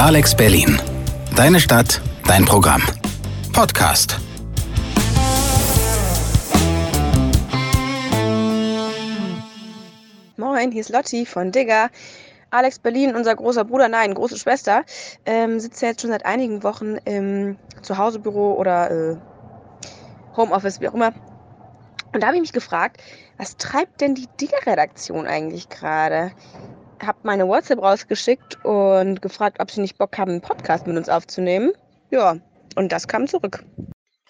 Alex Berlin. Deine Stadt, dein Programm. Podcast. Moin, hier ist Lotti von Digger. Alex Berlin, unser großer Bruder, nein, große Schwester, ähm, sitzt ja jetzt schon seit einigen Wochen im Zuhausebüro oder äh, Homeoffice, wie auch immer. Und da habe ich mich gefragt, was treibt denn die Digger-Redaktion eigentlich gerade? Habe meine WhatsApp rausgeschickt und gefragt, ob sie nicht Bock haben, einen Podcast mit uns aufzunehmen. Ja, und das kam zurück.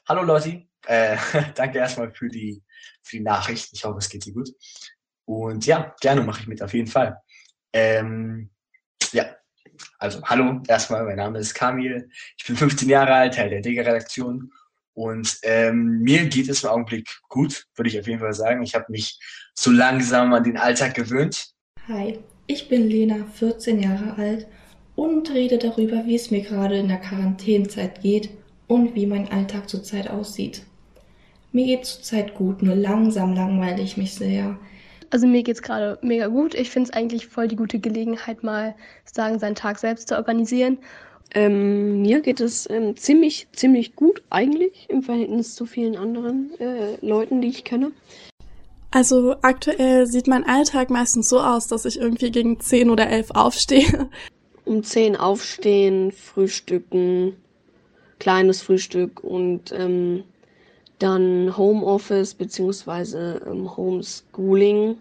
Hallo Lotti, äh, danke erstmal für die, für die Nachricht. Ich hoffe, es geht dir gut. Und ja, gerne mache ich mit, auf jeden Fall. Ähm, ja, also hallo, erstmal, mein Name ist Kamil. Ich bin 15 Jahre alt, Teil der Digger-Redaktion. Und ähm, mir geht es im Augenblick gut, würde ich auf jeden Fall sagen. Ich habe mich so langsam an den Alltag gewöhnt. Hi, ich bin Lena, 14 Jahre alt und rede darüber, wie es mir gerade in der Quarantänezeit geht und wie mein Alltag zurzeit aussieht. Mir geht zurzeit gut, nur langsam langweile ich mich sehr. Also mir geht's gerade mega gut. Ich finde es eigentlich voll die gute Gelegenheit, mal sagen, seinen Tag selbst zu organisieren. Ähm, mir geht es ähm, ziemlich, ziemlich gut eigentlich im Verhältnis zu vielen anderen äh, Leuten, die ich kenne. Also aktuell sieht mein Alltag meistens so aus, dass ich irgendwie gegen 10 oder 11 aufstehe. Um 10 aufstehen, frühstücken, kleines Frühstück und ähm, dann Homeoffice beziehungsweise ähm, Homeschooling.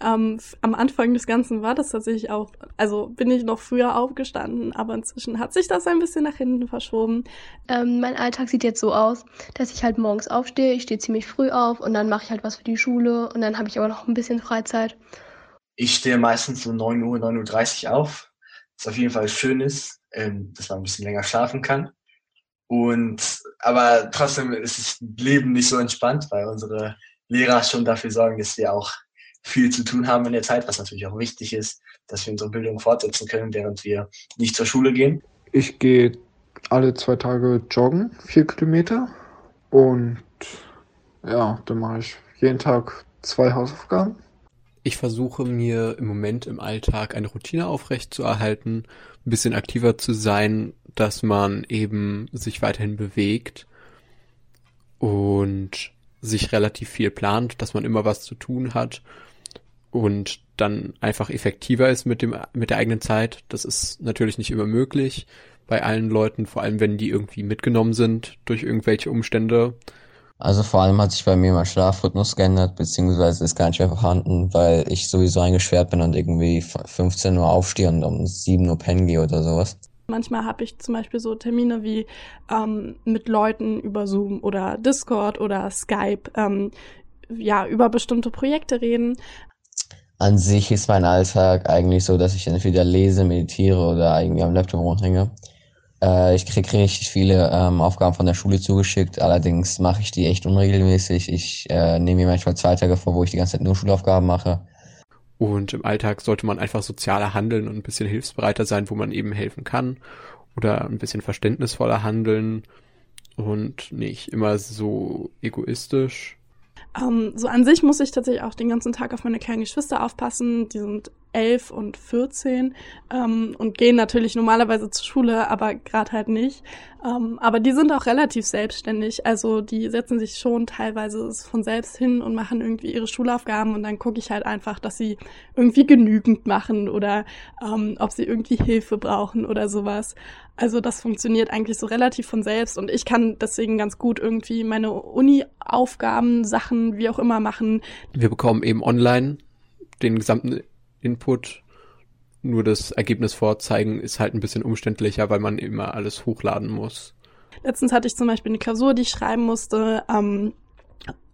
Ähm, am Anfang des Ganzen war das tatsächlich auch, also bin ich noch früher aufgestanden, aber inzwischen hat sich das ein bisschen nach hinten verschoben. Ähm, mein Alltag sieht jetzt so aus, dass ich halt morgens aufstehe, ich stehe ziemlich früh auf und dann mache ich halt was für die Schule und dann habe ich aber noch ein bisschen Freizeit. Ich stehe meistens so 9 Uhr, 9.30 Uhr auf, was auf jeden Fall schön ist, ähm, dass man ein bisschen länger schlafen kann. Und aber trotzdem ist das Leben nicht so entspannt, weil unsere Lehrer schon dafür sorgen, dass wir auch viel zu tun haben in der Zeit, was natürlich auch wichtig ist, dass wir unsere Bildung fortsetzen können, während wir nicht zur Schule gehen. Ich gehe alle zwei Tage joggen, vier Kilometer. Und ja, dann mache ich jeden Tag zwei Hausaufgaben. Ich versuche mir im Moment im Alltag eine Routine aufrecht zu erhalten, ein bisschen aktiver zu sein, dass man eben sich weiterhin bewegt und sich relativ viel plant, dass man immer was zu tun hat und dann einfach effektiver ist mit dem mit der eigenen Zeit. Das ist natürlich nicht immer möglich bei allen Leuten, vor allem wenn die irgendwie mitgenommen sind durch irgendwelche Umstände. Also vor allem hat sich bei mir mein Schlafrhythmus geändert, beziehungsweise ist gar nicht mehr vorhanden, weil ich sowieso eingeschwert bin und irgendwie 15 Uhr aufstehe und um 7 Uhr pennen gehe oder sowas. Manchmal habe ich zum Beispiel so Termine wie ähm, mit Leuten über Zoom oder Discord oder Skype, ähm, ja, über bestimmte Projekte reden. An sich ist mein Alltag eigentlich so, dass ich entweder lese, meditiere oder irgendwie am Laptop rumhänge. Äh, ich kriege richtig viele ähm, Aufgaben von der Schule zugeschickt, allerdings mache ich die echt unregelmäßig. Ich äh, nehme mir manchmal zwei Tage vor, wo ich die ganze Zeit nur Schulaufgaben mache. Und im Alltag sollte man einfach sozialer handeln und ein bisschen hilfsbereiter sein, wo man eben helfen kann. Oder ein bisschen verständnisvoller handeln und nicht immer so egoistisch. Ähm, so an sich muss ich tatsächlich auch den ganzen Tag auf meine kleinen Geschwister aufpassen. Die sind elf und 14 ähm, und gehen natürlich normalerweise zur Schule, aber gerade halt nicht. Ähm, aber die sind auch relativ selbstständig. Also die setzen sich schon teilweise von selbst hin und machen irgendwie ihre Schulaufgaben und dann gucke ich halt einfach, dass sie irgendwie genügend machen oder ähm, ob sie irgendwie Hilfe brauchen oder sowas. Also das funktioniert eigentlich so relativ von selbst und ich kann deswegen ganz gut irgendwie meine Uni-Aufgaben, Sachen, wie auch immer machen. Wir bekommen eben online den gesamten Input. Nur das Ergebnis vorzeigen ist halt ein bisschen umständlicher, weil man immer alles hochladen muss. Letztens hatte ich zum Beispiel eine Klausur, die ich schreiben musste. Ähm,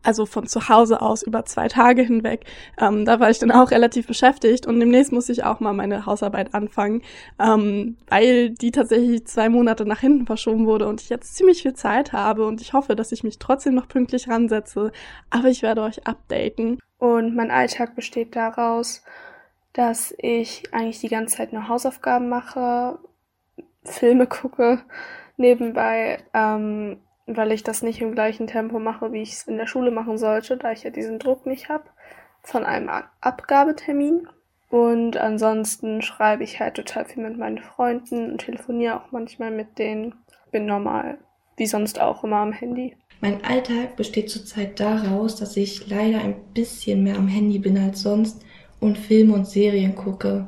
also von zu Hause aus über zwei Tage hinweg. Ähm, da war ich dann auch relativ beschäftigt und demnächst muss ich auch mal meine Hausarbeit anfangen, ähm, weil die tatsächlich zwei Monate nach hinten verschoben wurde und ich jetzt ziemlich viel Zeit habe und ich hoffe, dass ich mich trotzdem noch pünktlich ransetze. Aber ich werde euch updaten. Und mein Alltag besteht daraus, dass ich eigentlich die ganze Zeit nur Hausaufgaben mache, Filme gucke, nebenbei, ähm, weil ich das nicht im gleichen Tempo mache, wie ich es in der Schule machen sollte, da ich ja diesen Druck nicht habe von einem Abgabetermin. Und ansonsten schreibe ich halt total viel mit meinen Freunden und telefoniere auch manchmal mit denen. Bin normal, wie sonst auch immer am Handy. Mein Alltag besteht zurzeit daraus, dass ich leider ein bisschen mehr am Handy bin als sonst und Filme und Serien gucke.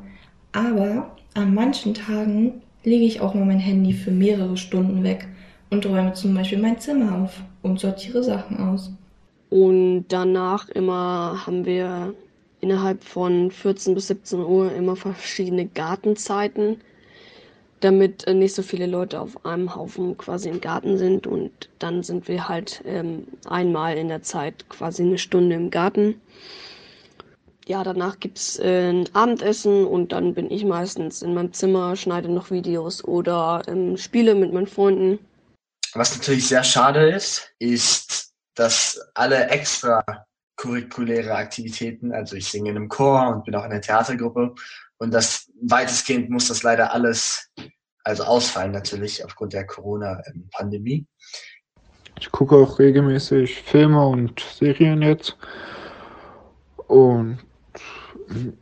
Aber an manchen Tagen lege ich auch mal mein Handy für mehrere Stunden weg und räume zum Beispiel mein Zimmer auf und sortiere Sachen aus. Und danach immer haben wir innerhalb von 14 bis 17 Uhr immer verschiedene Gartenzeiten, damit äh, nicht so viele Leute auf einem Haufen quasi im Garten sind. Und dann sind wir halt ähm, einmal in der Zeit quasi eine Stunde im Garten. Ja, danach gibt's äh, ein Abendessen und dann bin ich meistens in meinem Zimmer, schneide noch Videos oder ähm, spiele mit meinen Freunden. Was natürlich sehr schade ist, ist, dass alle extra curriculäre Aktivitäten. Also ich singe in einem Chor und bin auch in einer Theatergruppe. Und das weitestgehend muss das leider alles, also ausfallen natürlich aufgrund der Corona-Pandemie. Ich gucke auch regelmäßig Filme und Serien jetzt. Und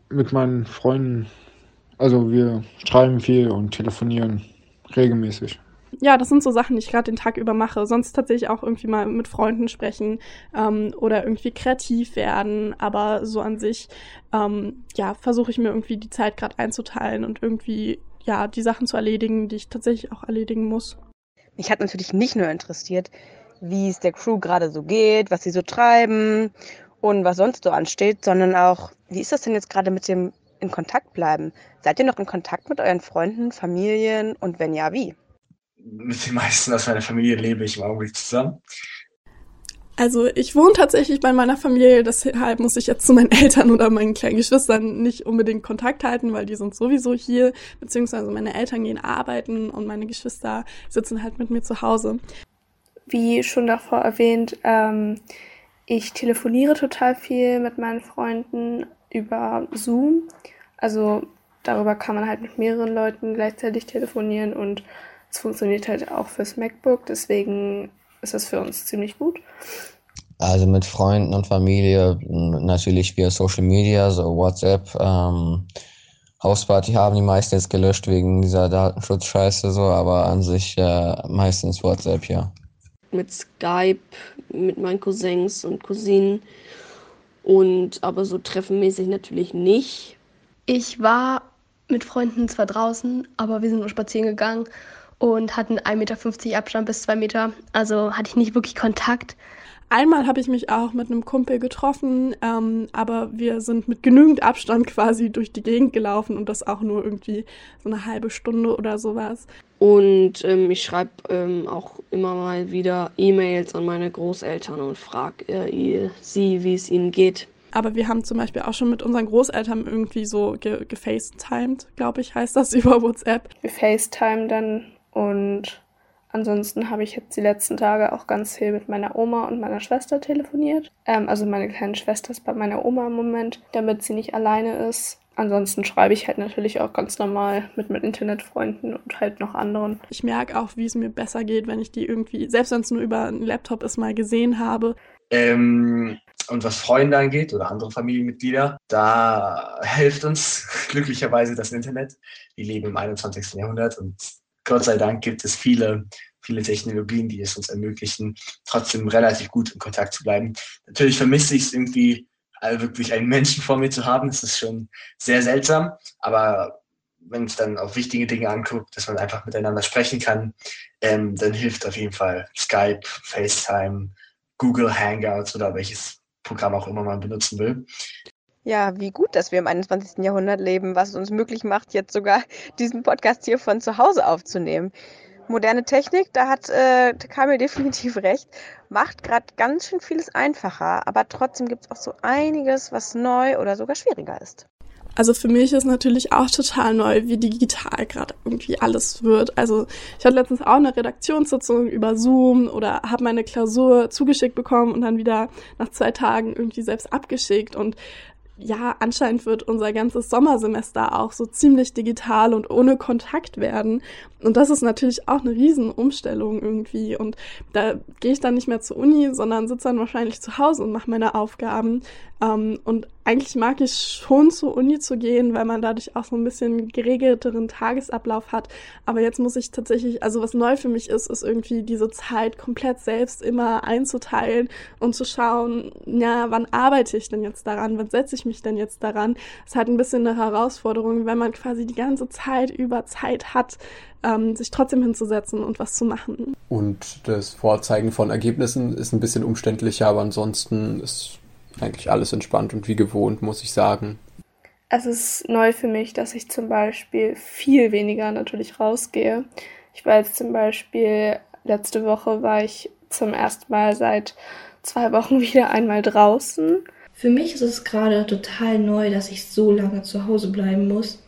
mit meinen Freunden, also wir schreiben viel und telefonieren regelmäßig ja, das sind so Sachen, die ich gerade den Tag über mache. Sonst tatsächlich auch irgendwie mal mit Freunden sprechen ähm, oder irgendwie kreativ werden. Aber so an sich, ähm, ja, versuche ich mir irgendwie die Zeit gerade einzuteilen und irgendwie, ja, die Sachen zu erledigen, die ich tatsächlich auch erledigen muss. Mich hat natürlich nicht nur interessiert, wie es der Crew gerade so geht, was sie so treiben und was sonst so ansteht, sondern auch, wie ist das denn jetzt gerade mit dem in Kontakt bleiben? Seid ihr noch in Kontakt mit euren Freunden, Familien und wenn ja, wie? mit den meisten aus meiner Familie lebe ich im Augenblick zusammen. Also ich wohne tatsächlich bei meiner Familie, deshalb muss ich jetzt zu meinen Eltern oder meinen kleinen Geschwistern nicht unbedingt Kontakt halten, weil die sind sowieso hier, beziehungsweise meine Eltern gehen arbeiten und meine Geschwister sitzen halt mit mir zu Hause. Wie schon davor erwähnt, ähm, ich telefoniere total viel mit meinen Freunden über Zoom. Also darüber kann man halt mit mehreren Leuten gleichzeitig telefonieren und es funktioniert halt auch fürs MacBook, deswegen ist das für uns ziemlich gut. Also mit Freunden und Familie natürlich via Social Media, so WhatsApp. Ähm, Hausparty haben die meisten jetzt gelöscht wegen dieser Datenschutzscheiße so, aber an sich äh, meistens WhatsApp, ja. Mit Skype, mit meinen Cousins und Cousinen und aber so treffenmäßig natürlich nicht. Ich war mit Freunden zwar draußen, aber wir sind nur spazieren gegangen und hatten 1,50 Meter Abstand bis 2 Meter. Also hatte ich nicht wirklich Kontakt. Einmal habe ich mich auch mit einem Kumpel getroffen, ähm, aber wir sind mit genügend Abstand quasi durch die Gegend gelaufen und das auch nur irgendwie so eine halbe Stunde oder sowas. Und ähm, ich schreibe ähm, auch immer mal wieder E-Mails an meine Großeltern und frage äh, sie, wie es ihnen geht. Aber wir haben zum Beispiel auch schon mit unseren Großeltern irgendwie so ge gefacetimed, glaube ich, heißt das über WhatsApp. Wir FaceTime dann und ansonsten habe ich jetzt die letzten Tage auch ganz viel mit meiner Oma und meiner Schwester telefoniert. Ähm, also meine kleine Schwester ist bei meiner Oma im Moment, damit sie nicht alleine ist. Ansonsten schreibe ich halt natürlich auch ganz normal mit meinen Internetfreunden und halt noch anderen. Ich merke auch, wie es mir besser geht, wenn ich die irgendwie, selbst wenn es nur über einen Laptop ist, mal gesehen habe. Ähm, und was Freunde angeht oder andere Familienmitglieder, da hilft uns glücklicherweise das Internet. Wir leben im 21. Jahrhundert und Gott sei Dank gibt es viele, viele Technologien, die es uns ermöglichen, trotzdem relativ gut in Kontakt zu bleiben. Natürlich vermisse ich es irgendwie, also wirklich einen Menschen vor mir zu haben. Das ist schon sehr seltsam, aber wenn es dann auf wichtige Dinge anguckt, dass man einfach miteinander sprechen kann, ähm, dann hilft auf jeden Fall Skype, FaceTime, Google Hangouts oder welches Programm auch immer man benutzen will. Ja, wie gut, dass wir im 21. Jahrhundert leben, was es uns möglich macht, jetzt sogar diesen Podcast hier von zu Hause aufzunehmen. Moderne Technik, da hat äh, Kamil definitiv recht, macht gerade ganz schön vieles einfacher, aber trotzdem gibt es auch so einiges, was neu oder sogar schwieriger ist. Also für mich ist natürlich auch total neu, wie digital gerade irgendwie alles wird. Also ich hatte letztens auch eine Redaktionssitzung über Zoom oder habe meine Klausur zugeschickt bekommen und dann wieder nach zwei Tagen irgendwie selbst abgeschickt. Und ja, anscheinend wird unser ganzes Sommersemester auch so ziemlich digital und ohne Kontakt werden. Und das ist natürlich auch eine Riesenumstellung irgendwie. Und da gehe ich dann nicht mehr zur Uni, sondern sitze dann wahrscheinlich zu Hause und mache meine Aufgaben. Ähm, und eigentlich mag ich schon zur Uni zu gehen, weil man dadurch auch so ein bisschen geregelteren Tagesablauf hat. Aber jetzt muss ich tatsächlich, also was neu für mich ist, ist irgendwie diese Zeit komplett selbst immer einzuteilen und zu schauen, ja, wann arbeite ich denn jetzt daran? Wann setze ich mich denn jetzt daran? Es halt ein bisschen eine Herausforderung, wenn man quasi die ganze Zeit über Zeit hat, ähm, sich trotzdem hinzusetzen und was zu machen. Und das Vorzeigen von Ergebnissen ist ein bisschen umständlicher, aber ansonsten ist eigentlich alles entspannt und wie gewohnt, muss ich sagen. Es ist neu für mich, dass ich zum Beispiel viel weniger natürlich rausgehe. Ich war jetzt zum Beispiel, letzte Woche war ich zum ersten Mal seit zwei Wochen wieder einmal draußen. Für mich ist es gerade total neu, dass ich so lange zu Hause bleiben muss.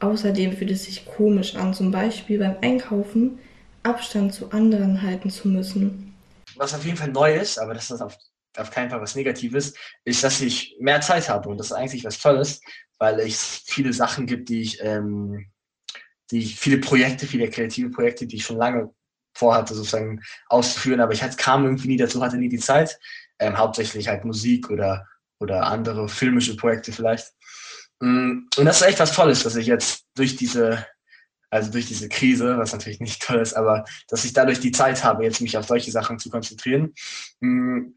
Außerdem fühlt es sich komisch an, zum Beispiel beim Einkaufen Abstand zu anderen halten zu müssen. Was auf jeden Fall neu ist, aber das ist auf auf keinen Fall was Negatives, ist, dass ich mehr Zeit habe und das ist eigentlich was Tolles, weil es viele Sachen gibt, die ich, ähm, die ich, viele Projekte, viele kreative Projekte, die ich schon lange vorhatte, sozusagen auszuführen, aber ich hatte, kam irgendwie nie dazu, hatte nie die Zeit, ähm, hauptsächlich halt Musik oder, oder andere filmische Projekte vielleicht. Mm, und das ist echt was Tolles, dass ich jetzt durch diese, also durch diese Krise, was natürlich nicht toll ist, aber dass ich dadurch die Zeit habe, jetzt mich auf solche Sachen zu konzentrieren. Mm,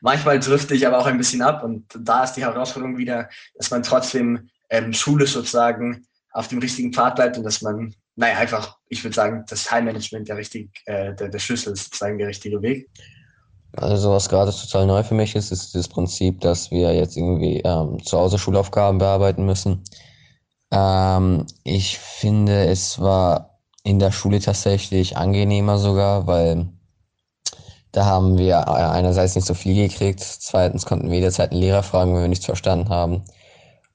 Manchmal drifte ich aber auch ein bisschen ab und da ist die Herausforderung wieder, dass man trotzdem ähm, schulisch sozusagen auf dem richtigen Pfad bleibt und dass man, naja, einfach, ich würde sagen, das Time-Management der, richtig, äh, der, der Schlüssel ist sozusagen der richtige Weg. Also was gerade total neu für mich ist, ist das Prinzip, dass wir jetzt irgendwie ähm, zu Hause Schulaufgaben bearbeiten müssen. Ähm, ich finde, es war in der Schule tatsächlich angenehmer sogar, weil da haben wir äh, einerseits nicht so viel gekriegt, zweitens konnten wir jederzeit einen Lehrer fragen, wenn wir nichts verstanden haben.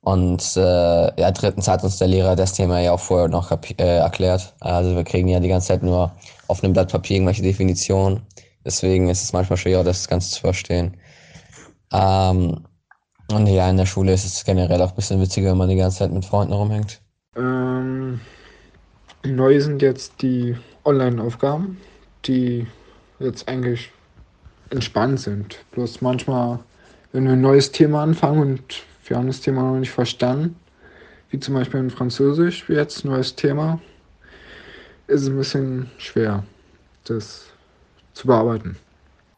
Und äh, ja, drittens hat uns der Lehrer das Thema ja auch vorher noch äh, erklärt. Also wir kriegen ja die ganze Zeit nur auf einem Blatt Papier irgendwelche Definitionen. Deswegen ist es manchmal schwer, das Ganze zu verstehen. Ähm, und ja, in der Schule ist es generell auch ein bisschen witziger, wenn man die ganze Zeit mit Freunden rumhängt. Ähm, neu sind jetzt die Online-Aufgaben, die jetzt eigentlich entspannt sind. Bloß manchmal, wenn wir ein neues Thema anfangen und wir haben das Thema noch nicht verstanden, wie zum Beispiel in Französisch, jetzt neues Thema, ist es ein bisschen schwer, das zu bearbeiten.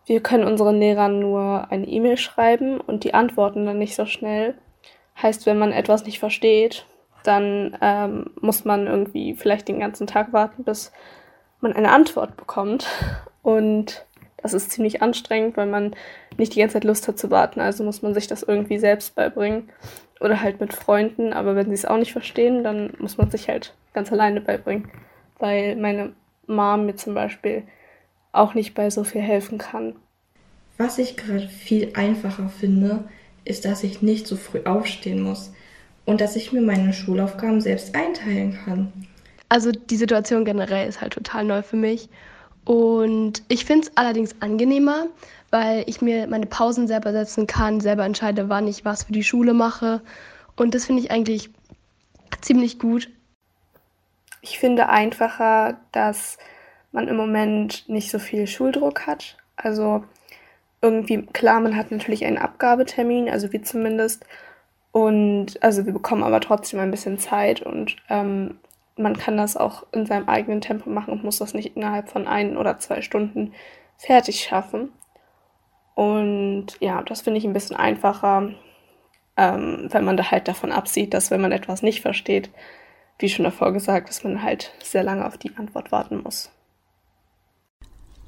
Wir können unseren Lehrern nur eine E-Mail schreiben und die antworten dann nicht so schnell. Heißt, wenn man etwas nicht versteht, dann ähm, muss man irgendwie vielleicht den ganzen Tag warten, bis man eine Antwort bekommt. Und das ist ziemlich anstrengend, weil man nicht die ganze Zeit Lust hat zu warten. Also muss man sich das irgendwie selbst beibringen. Oder halt mit Freunden. Aber wenn sie es auch nicht verstehen, dann muss man sich halt ganz alleine beibringen. Weil meine Mom mir zum Beispiel auch nicht bei so viel helfen kann. Was ich gerade viel einfacher finde, ist, dass ich nicht so früh aufstehen muss und dass ich mir meine Schulaufgaben selbst einteilen kann. Also die Situation generell ist halt total neu für mich und ich finde es allerdings angenehmer, weil ich mir meine Pausen selber setzen kann, selber entscheide, wann ich was für die Schule mache. Und das finde ich eigentlich ziemlich gut. Ich finde einfacher, dass man im Moment nicht so viel Schuldruck hat. Also irgendwie, klar, man hat natürlich einen Abgabetermin, also wir zumindest. Und also wir bekommen aber trotzdem ein bisschen Zeit und ähm, man kann das auch in seinem eigenen Tempo machen und muss das nicht innerhalb von ein oder zwei Stunden fertig schaffen. Und ja, das finde ich ein bisschen einfacher, ähm, wenn man da halt davon absieht, dass wenn man etwas nicht versteht, wie schon davor gesagt, dass man halt sehr lange auf die Antwort warten muss.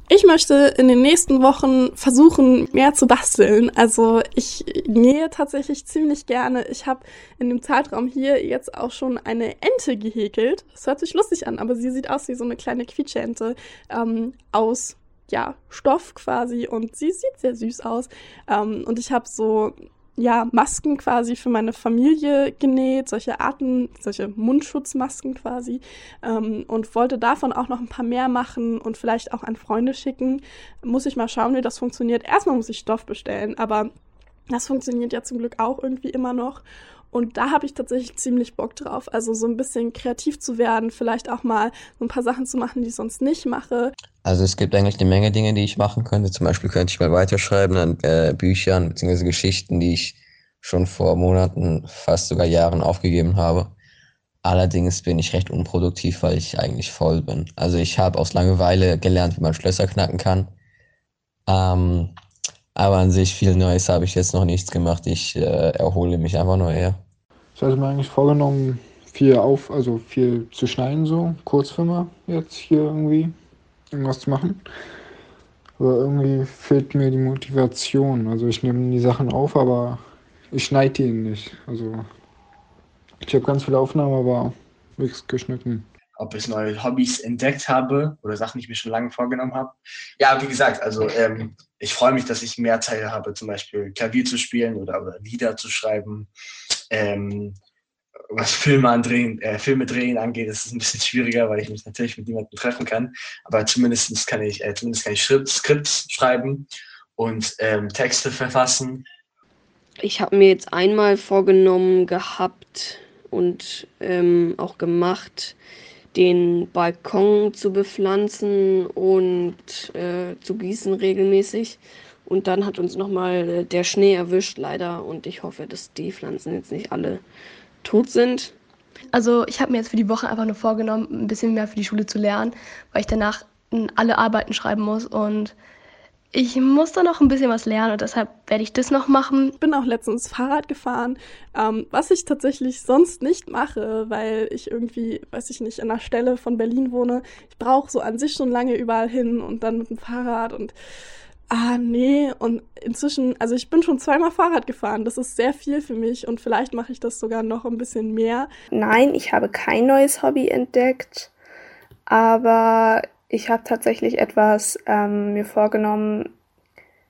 Ich möchte in den nächsten Wochen versuchen, mehr zu basteln. Also ich nähe tatsächlich ziemlich gerne. Ich habe in dem Zeitraum hier jetzt auch schon eine Ente gehäkelt. Das hört sich lustig an, aber sie sieht aus wie so eine kleine Quietscheente ähm, aus ja, Stoff quasi und sie sieht sehr süß aus. Ähm, und ich habe so ja, Masken quasi für meine Familie genäht, solche Arten, solche Mundschutzmasken quasi ähm, und wollte davon auch noch ein paar mehr machen und vielleicht auch an Freunde schicken. Muss ich mal schauen, wie das funktioniert. Erstmal muss ich Stoff bestellen, aber das funktioniert ja zum Glück auch irgendwie immer noch. Und da habe ich tatsächlich ziemlich Bock drauf. Also so ein bisschen kreativ zu werden, vielleicht auch mal so ein paar Sachen zu machen, die ich sonst nicht mache. Also es gibt eigentlich eine Menge Dinge, die ich machen könnte. Zum Beispiel könnte ich mal weiterschreiben an äh, Büchern bzw. Geschichten, die ich schon vor Monaten, fast sogar Jahren aufgegeben habe. Allerdings bin ich recht unproduktiv, weil ich eigentlich faul bin. Also ich habe aus Langeweile gelernt, wie man Schlösser knacken kann. Ähm, aber an sich viel Neues habe ich jetzt noch nichts gemacht. Ich äh, erhole mich einfach nur eher. Ich hatte mir eigentlich vorgenommen, viel auf, also viel zu schneiden, so Kurzfilme jetzt hier irgendwie irgendwas zu machen. Aber irgendwie fehlt mir die Motivation. Also ich nehme die Sachen auf, aber ich schneide die nicht. Also ich habe ganz viele Aufnahmen, aber nichts geschnitten. Ob ich neue Hobbys entdeckt habe oder Sachen, die ich mir schon lange vorgenommen habe. Ja, wie gesagt, also ähm, ich freue mich, dass ich mehr Teile habe, zum Beispiel Klavier zu spielen oder, oder Lieder zu schreiben. Ähm, was Filme andrehen, äh, Filme drehen angeht, ist es ein bisschen schwieriger, weil ich mich natürlich mit niemandem treffen kann. Aber zumindest kann ich, äh, zumindest kann ich Skripts schreiben und ähm, Texte verfassen. Ich habe mir jetzt einmal vorgenommen gehabt und ähm, auch gemacht, den Balkon zu bepflanzen und äh, zu gießen regelmäßig. Und dann hat uns nochmal äh, der Schnee erwischt, leider. Und ich hoffe, dass die Pflanzen jetzt nicht alle tot sind. Also ich habe mir jetzt für die Woche einfach nur vorgenommen, ein bisschen mehr für die Schule zu lernen, weil ich danach alle Arbeiten schreiben muss und ich muss da noch ein bisschen was lernen und deshalb werde ich das noch machen. Ich bin auch letztens Fahrrad gefahren, ähm, was ich tatsächlich sonst nicht mache, weil ich irgendwie, weiß ich nicht, an der Stelle von Berlin wohne. Ich brauche so an sich schon lange überall hin und dann mit dem Fahrrad und ah nee, und inzwischen, also ich bin schon zweimal Fahrrad gefahren, das ist sehr viel für mich und vielleicht mache ich das sogar noch ein bisschen mehr. Nein, ich habe kein neues Hobby entdeckt, aber ich habe tatsächlich etwas ähm, mir vorgenommen,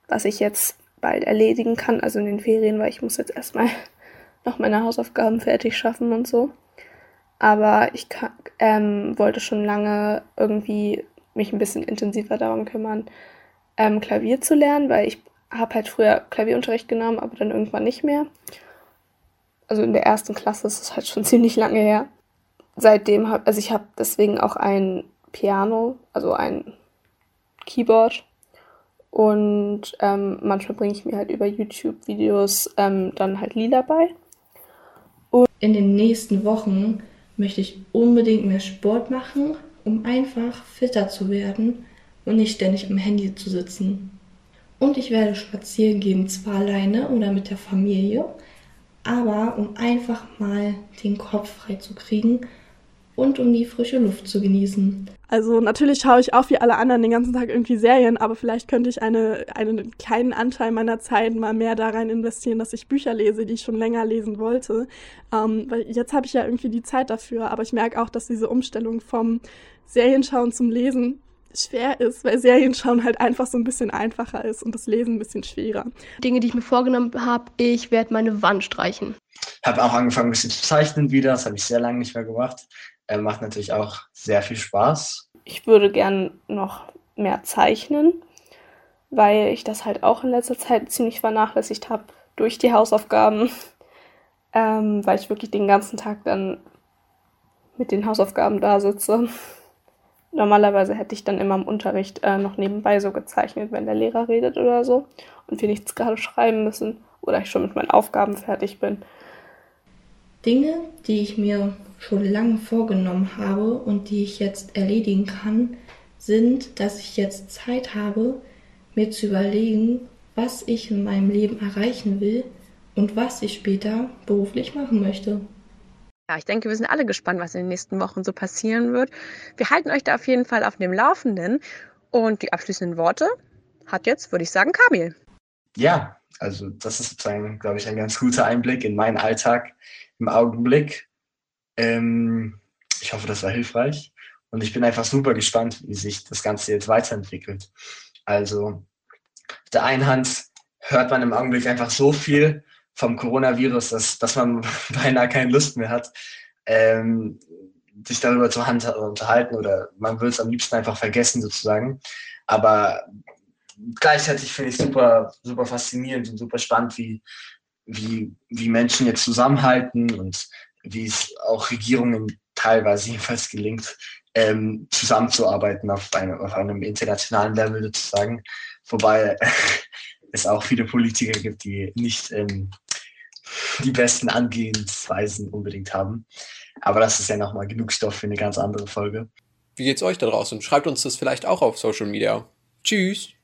was ich jetzt bald erledigen kann, also in den Ferien, weil ich muss jetzt erstmal noch meine Hausaufgaben fertig schaffen und so. Aber ich kann, ähm, wollte schon lange irgendwie mich ein bisschen intensiver darum kümmern, ähm, Klavier zu lernen, weil ich habe halt früher Klavierunterricht genommen, aber dann irgendwann nicht mehr. Also in der ersten Klasse ist es halt schon ziemlich lange her. Seitdem habe, also ich habe deswegen auch ein Piano, also ein Keyboard. Und ähm, manchmal bringe ich mir halt über YouTube-Videos ähm, dann halt Lieder bei. Und in den nächsten Wochen möchte ich unbedingt mehr Sport machen, um einfach fitter zu werden und nicht ständig am Handy zu sitzen. Und ich werde spazieren gehen, zwar alleine oder mit der Familie, aber um einfach mal den Kopf frei zu kriegen und um die frische Luft zu genießen. Also natürlich schaue ich auch wie alle anderen den ganzen Tag irgendwie Serien, aber vielleicht könnte ich eine, einen kleinen Anteil meiner Zeit mal mehr da rein investieren, dass ich Bücher lese, die ich schon länger lesen wollte. Ähm, weil jetzt habe ich ja irgendwie die Zeit dafür, aber ich merke auch, dass diese Umstellung vom Serienschauen zum Lesen schwer ist, weil Serienschauen halt einfach so ein bisschen einfacher ist und das Lesen ein bisschen schwerer. Dinge, die ich mir vorgenommen habe, ich werde meine Wand streichen. Habe auch angefangen, ein bisschen zu zeichnen wieder. Das habe ich sehr lange nicht mehr gemacht. Äh, macht natürlich auch sehr viel Spaß. Ich würde gern noch mehr zeichnen, weil ich das halt auch in letzter Zeit ziemlich vernachlässigt habe durch die Hausaufgaben, ähm, weil ich wirklich den ganzen Tag dann mit den Hausaufgaben da sitze. Normalerweise hätte ich dann immer im Unterricht äh, noch nebenbei so gezeichnet, wenn der Lehrer redet oder so und wir nichts gerade schreiben müssen oder ich schon mit meinen Aufgaben fertig bin. Dinge, die ich mir schon lange vorgenommen habe und die ich jetzt erledigen kann, sind, dass ich jetzt Zeit habe, mir zu überlegen, was ich in meinem Leben erreichen will und was ich später beruflich machen möchte. Ja, ich denke, wir sind alle gespannt, was in den nächsten Wochen so passieren wird. Wir halten euch da auf jeden Fall auf dem Laufenden. Und die abschließenden Worte hat jetzt, würde ich sagen, Kamil. Ja, also das ist sozusagen, glaube ich, ein ganz guter Einblick in meinen Alltag im Augenblick. Ähm, ich hoffe, das war hilfreich. Und ich bin einfach super gespannt, wie sich das Ganze jetzt weiterentwickelt. Also, auf der einen Hand hört man im Augenblick einfach so viel vom Coronavirus, dass, dass man beinahe keine Lust mehr hat, ähm, sich darüber zu unterhalten oder man will es am liebsten einfach vergessen sozusagen. Aber gleichzeitig finde ich super, super faszinierend und super spannend, wie, wie, wie Menschen jetzt zusammenhalten und wie es auch Regierungen teilweise jedenfalls gelingt, ähm, zusammenzuarbeiten auf, eine, auf einem internationalen Level sozusagen. Wobei es auch viele Politiker gibt, die nicht ähm, die besten Angehensweisen unbedingt haben. Aber das ist ja nochmal genug Stoff für eine ganz andere Folge. Wie geht's euch da draußen? Schreibt uns das vielleicht auch auf Social Media. Tschüss!